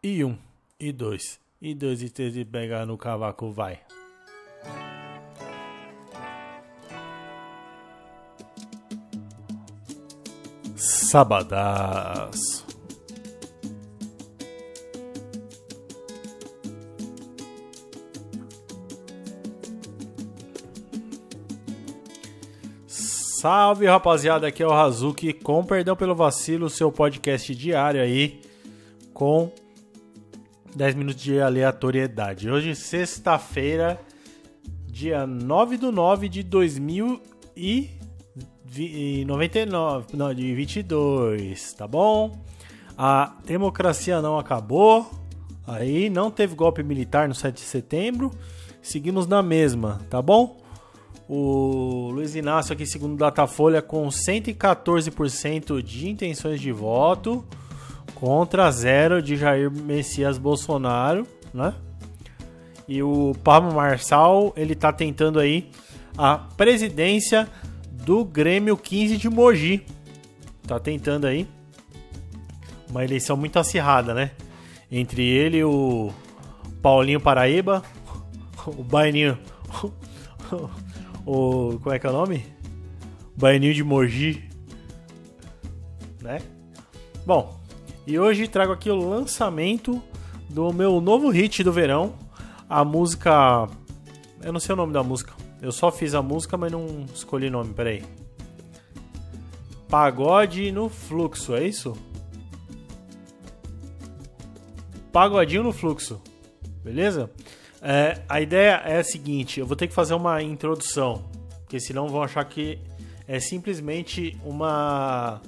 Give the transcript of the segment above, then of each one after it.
E um, e dois, e dois, e três, e pegar no cavaco, vai. Sabadaço. Salve rapaziada, aqui é o Razuki, com perdão pelo vacilo, seu podcast diário aí, com 10 minutos de aleatoriedade. Hoje, sexta-feira, dia 9 do 9 de 2099, não, de 22, tá bom? A democracia não acabou, aí não teve golpe militar no 7 de setembro, seguimos na mesma, tá bom? O Luiz Inácio aqui, segundo Datafolha, com 114% de intenções de voto contra zero de Jair Messias Bolsonaro, né? E o Pablo Marçal, ele tá tentando aí a presidência do Grêmio 15 de Mogi. Tá tentando aí uma eleição muito acirrada, né? Entre ele e o Paulinho Paraíba, o Baininho o. Como é que é o nome? Baianinho de Mogi. Né? Bom, e hoje trago aqui o lançamento do meu novo hit do verão. A música. Eu não sei o nome da música. Eu só fiz a música, mas não escolhi nome, peraí. Pagode no fluxo, é isso? Pagodinho no fluxo. Beleza? É, a ideia é a seguinte: eu vou ter que fazer uma introdução, porque senão vão achar que é simplesmente uma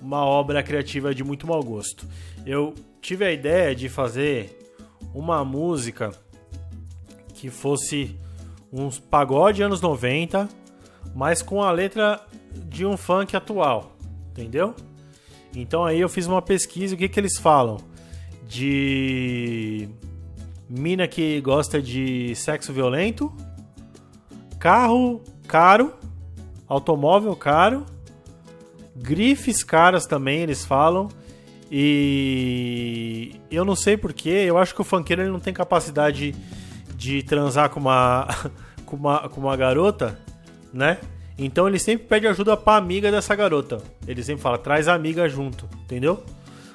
uma obra criativa de muito mau gosto. Eu tive a ideia de fazer uma música que fosse uns pagode anos 90, mas com a letra de um funk atual, entendeu? Então aí eu fiz uma pesquisa, o que que eles falam? De mina que gosta de sexo violento, carro caro, automóvel caro, grifes caras também eles falam. E eu não sei porquê, eu acho que o funkeiro ele não tem capacidade de transar com uma, com uma, com uma garota, né? Então ele sempre pede ajuda pra amiga dessa garota. Ele sempre fala, traz a amiga junto, entendeu?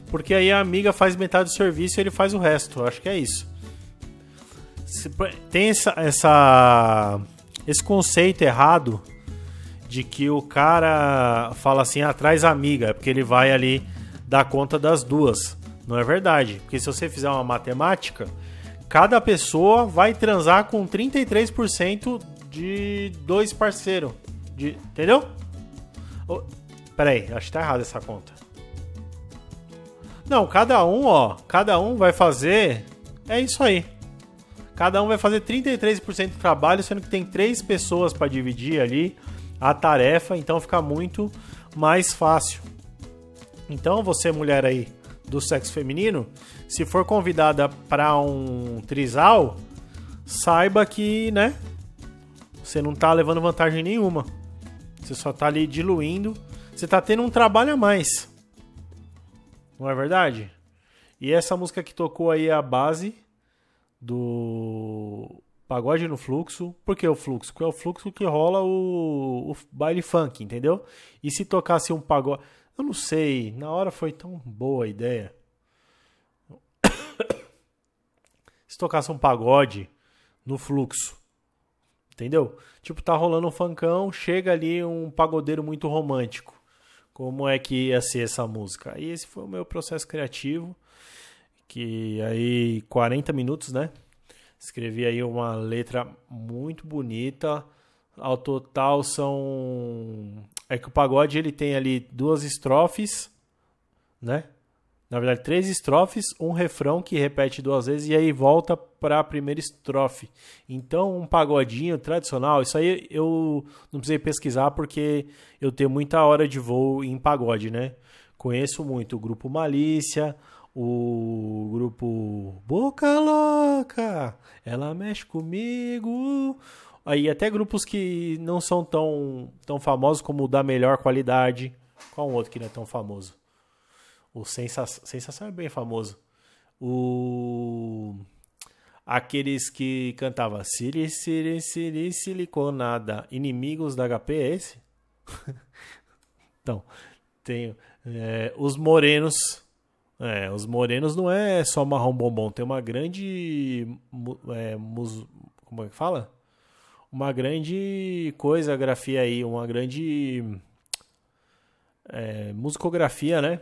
Porque aí a amiga faz metade do serviço e ele faz o resto. Eu acho que é isso tem essa, essa, esse conceito errado de que o cara fala assim, atrás ah, amiga, é porque ele vai ali dar conta das duas. Não é verdade, porque se você fizer uma matemática, cada pessoa vai transar com 33% de dois parceiros. De, entendeu? Oh, peraí, acho que tá errado essa conta. Não, cada um, ó, cada um vai fazer. É isso aí. Cada um vai fazer 33% do trabalho, sendo que tem três pessoas para dividir ali a tarefa, então fica muito mais fácil. Então, você mulher aí do sexo feminino, se for convidada para um trisal, saiba que, né, você não tá levando vantagem nenhuma. Você só tá ali diluindo, você tá tendo um trabalho a mais. Não é verdade? E essa música que tocou aí é a base do pagode no fluxo. Por que o fluxo? Porque é o fluxo que rola o, o baile funk, entendeu? E se tocasse um pagode. Eu não sei, na hora foi tão boa a ideia. se tocasse um pagode no fluxo. Entendeu? Tipo, tá rolando um funkão, chega ali um pagodeiro muito romântico. Como é que ia ser essa música? E esse foi o meu processo criativo que aí 40 minutos, né? Escrevi aí uma letra muito bonita. Ao total são é que o pagode ele tem ali duas estrofes, né? Na verdade, três estrofes, um refrão que repete duas vezes e aí volta para a primeira estrofe. Então, um pagodinho tradicional, isso aí eu não precisei pesquisar porque eu tenho muita hora de voo em pagode, né? Conheço muito o grupo Malícia, o grupo Boca Louca, ela mexe comigo. Aí até grupos que não são tão, tão famosos como o da melhor qualidade. Qual um outro que não é tão famoso? O Sensa Sensação é bem famoso. o aqueles que cantava Siri, Siri, Siri, siliconada, inimigos da HP, é esse? então, tem é, os morenos. É, os morenos não é só marrom bombom, tem uma grande. É, mus, como é que fala? Uma grande coisa, grafia aí, uma grande. É, musicografia, né?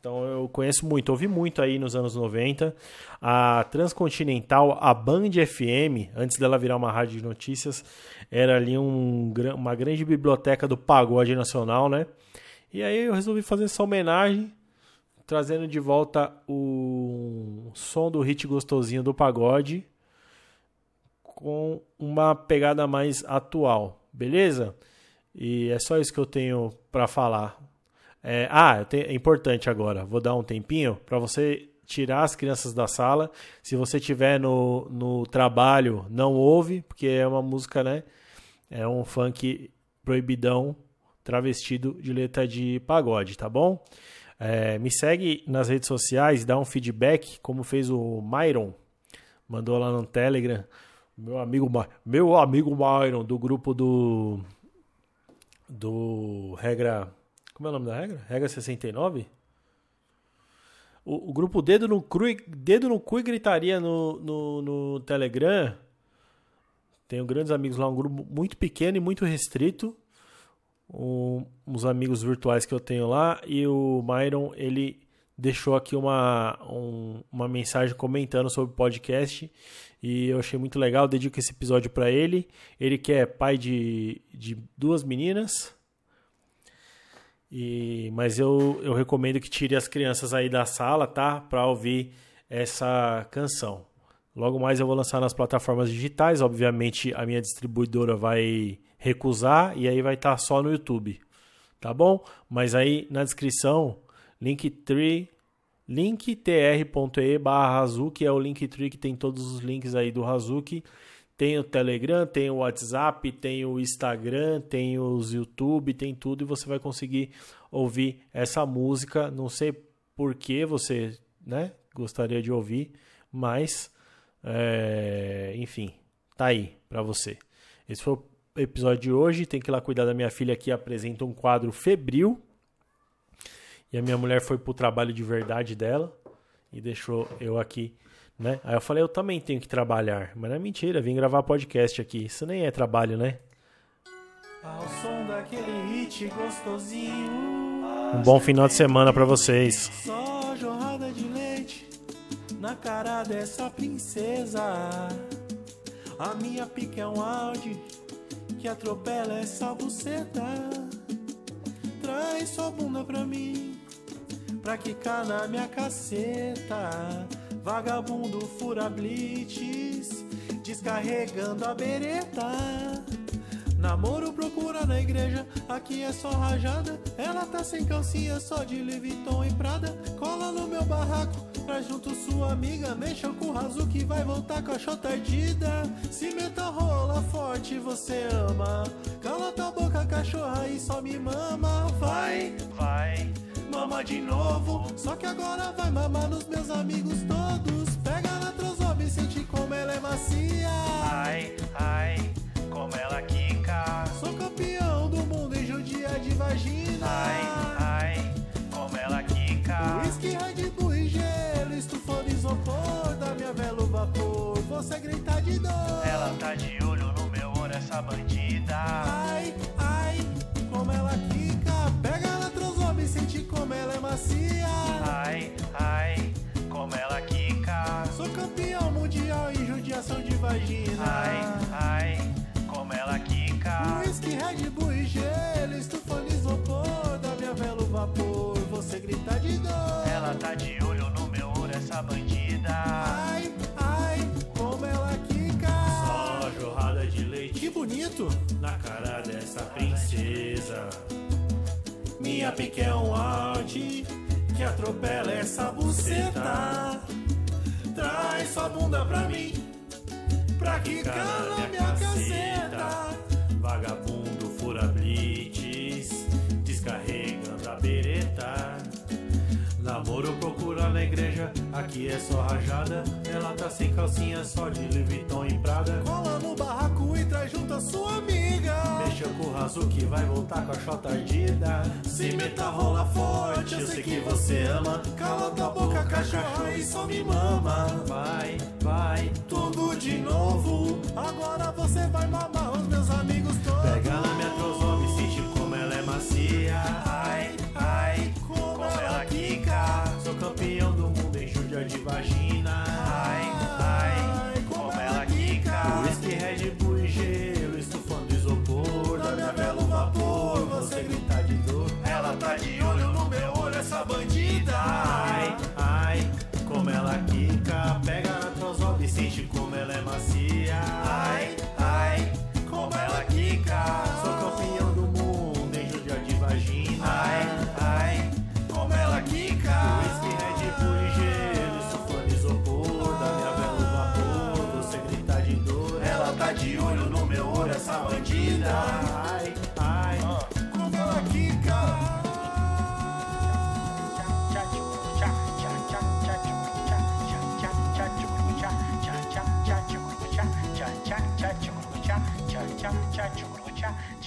Então eu conheço muito, ouvi muito aí nos anos 90. A Transcontinental, a Band FM, antes dela virar uma rádio de notícias, era ali um, uma grande biblioteca do pagode nacional, né? E aí eu resolvi fazer essa homenagem, trazendo de volta o som do hit gostosinho do pagode com uma pegada mais atual, beleza? E é só isso que eu tenho para falar. É, ah, é importante agora, vou dar um tempinho para você tirar as crianças da sala. Se você tiver no, no trabalho, não ouve, porque é uma música, né? É um funk proibidão travestido de letra de pagode, tá bom? É, me segue nas redes sociais, dá um feedback, como fez o Myron, mandou lá no Telegram, meu amigo, meu amigo Myron, do grupo do do regra, como é o nome da regra? Regra 69? O, o grupo Dedo no, Cru, Dedo no Cu e Gritaria no, no, no Telegram. Tenho grandes amigos lá, um grupo muito pequeno e muito restrito uns amigos virtuais que eu tenho lá e o Myron ele deixou aqui uma, um, uma mensagem comentando sobre o podcast e eu achei muito legal, dedico esse episódio para ele. Ele que é pai de, de duas meninas, e, mas eu, eu recomendo que tire as crianças aí da sala, tá? Para ouvir essa canção. Logo mais eu vou lançar nas plataformas digitais. Obviamente a minha distribuidora vai recusar e aí vai estar tá só no YouTube, tá bom? Mas aí na descrição, linktree, linktr.e barra Hazuki é o linktree que tem todos os links aí do Hazuki. Tem o Telegram, tem o WhatsApp, tem o Instagram, tem os YouTube, tem tudo e você vai conseguir ouvir essa música. Não sei por que você né, gostaria de ouvir, mas é, enfim, tá aí para você. Esse foi o episódio de hoje. Tem que ir lá cuidar da minha filha que apresenta um quadro febril. E a minha mulher foi pro trabalho de verdade dela e deixou eu aqui, né? Aí eu falei, eu também tenho que trabalhar. Mas não é mentira, vim gravar podcast aqui. Isso nem é trabalho, né? Ao som daquele hit gostosinho. Um bom final de semana para vocês. Só jorrada de leite na cara dessa princesa. A minha pica é um Audi que atropela essa buceta. Traz sua bunda pra mim, pra quicar na minha caceta. Vagabundo fura blitz, descarregando a bereta. Namoro procura na igreja, aqui é só rajada. Ela tá sem calcinha, só de Leviton e Prada. Cola no meu barraco, traz junto sua amiga. Mexa com o raso que vai voltar com a chota ardida. Se meta rola forte, você ama. Cala tua boca, cachorra, e só me mama. Vai, vai, mama de novo. Só que agora vai mamar nos meus amigos todos. Pega na trozoba e sente como ela é macia. Ai, ai, como ela quica. Sou campeão do mundo em judia de vagina. Essa bandida. Ai, ai, como ela quica. Pega na trozoba e sente como ela é macia. Ai, ai, como ela quica. Sou campeão mundial em judiação de vagina. Ai, ai, como ela quica. Whisky, Red Bull e gelo, estufando isopor da minha velo vapor. Você grita de dor. Ela tá de olho no meu olho, essa bandida. Ai, bonito. Na cara dessa princesa. Minha pique é um Audi que atropela essa buceta. Traz sua bunda pra mim, pra quicar na minha caceta. Vagabundo fura blitz, Namoro procura na igreja, aqui é só rajada. Ela tá sem calcinha, só de Louis Vuitton e Prada. Cola no barraco e traz junto a sua amiga. Mexa com o raso que vai voltar com a chota ardida. Se meta rola forte, eu sei que você ama. Cala tua boca, cachorro, e só me mama. Vai, vai, Tudo de novo. Agora você vai mamar bandida. Ai, ai, como ela quica. Pega na trozoba e sente como ela é macia. Ai, ai, como ela quica. Sou campeão do mundo em judia de vagina. Ai, ai, como ela quica. Whisky, Red Bull e gelo, estufando isopor. Da minha vela o vapor, você grita de dor. Ela tá de olho no meu olho, essa bandida.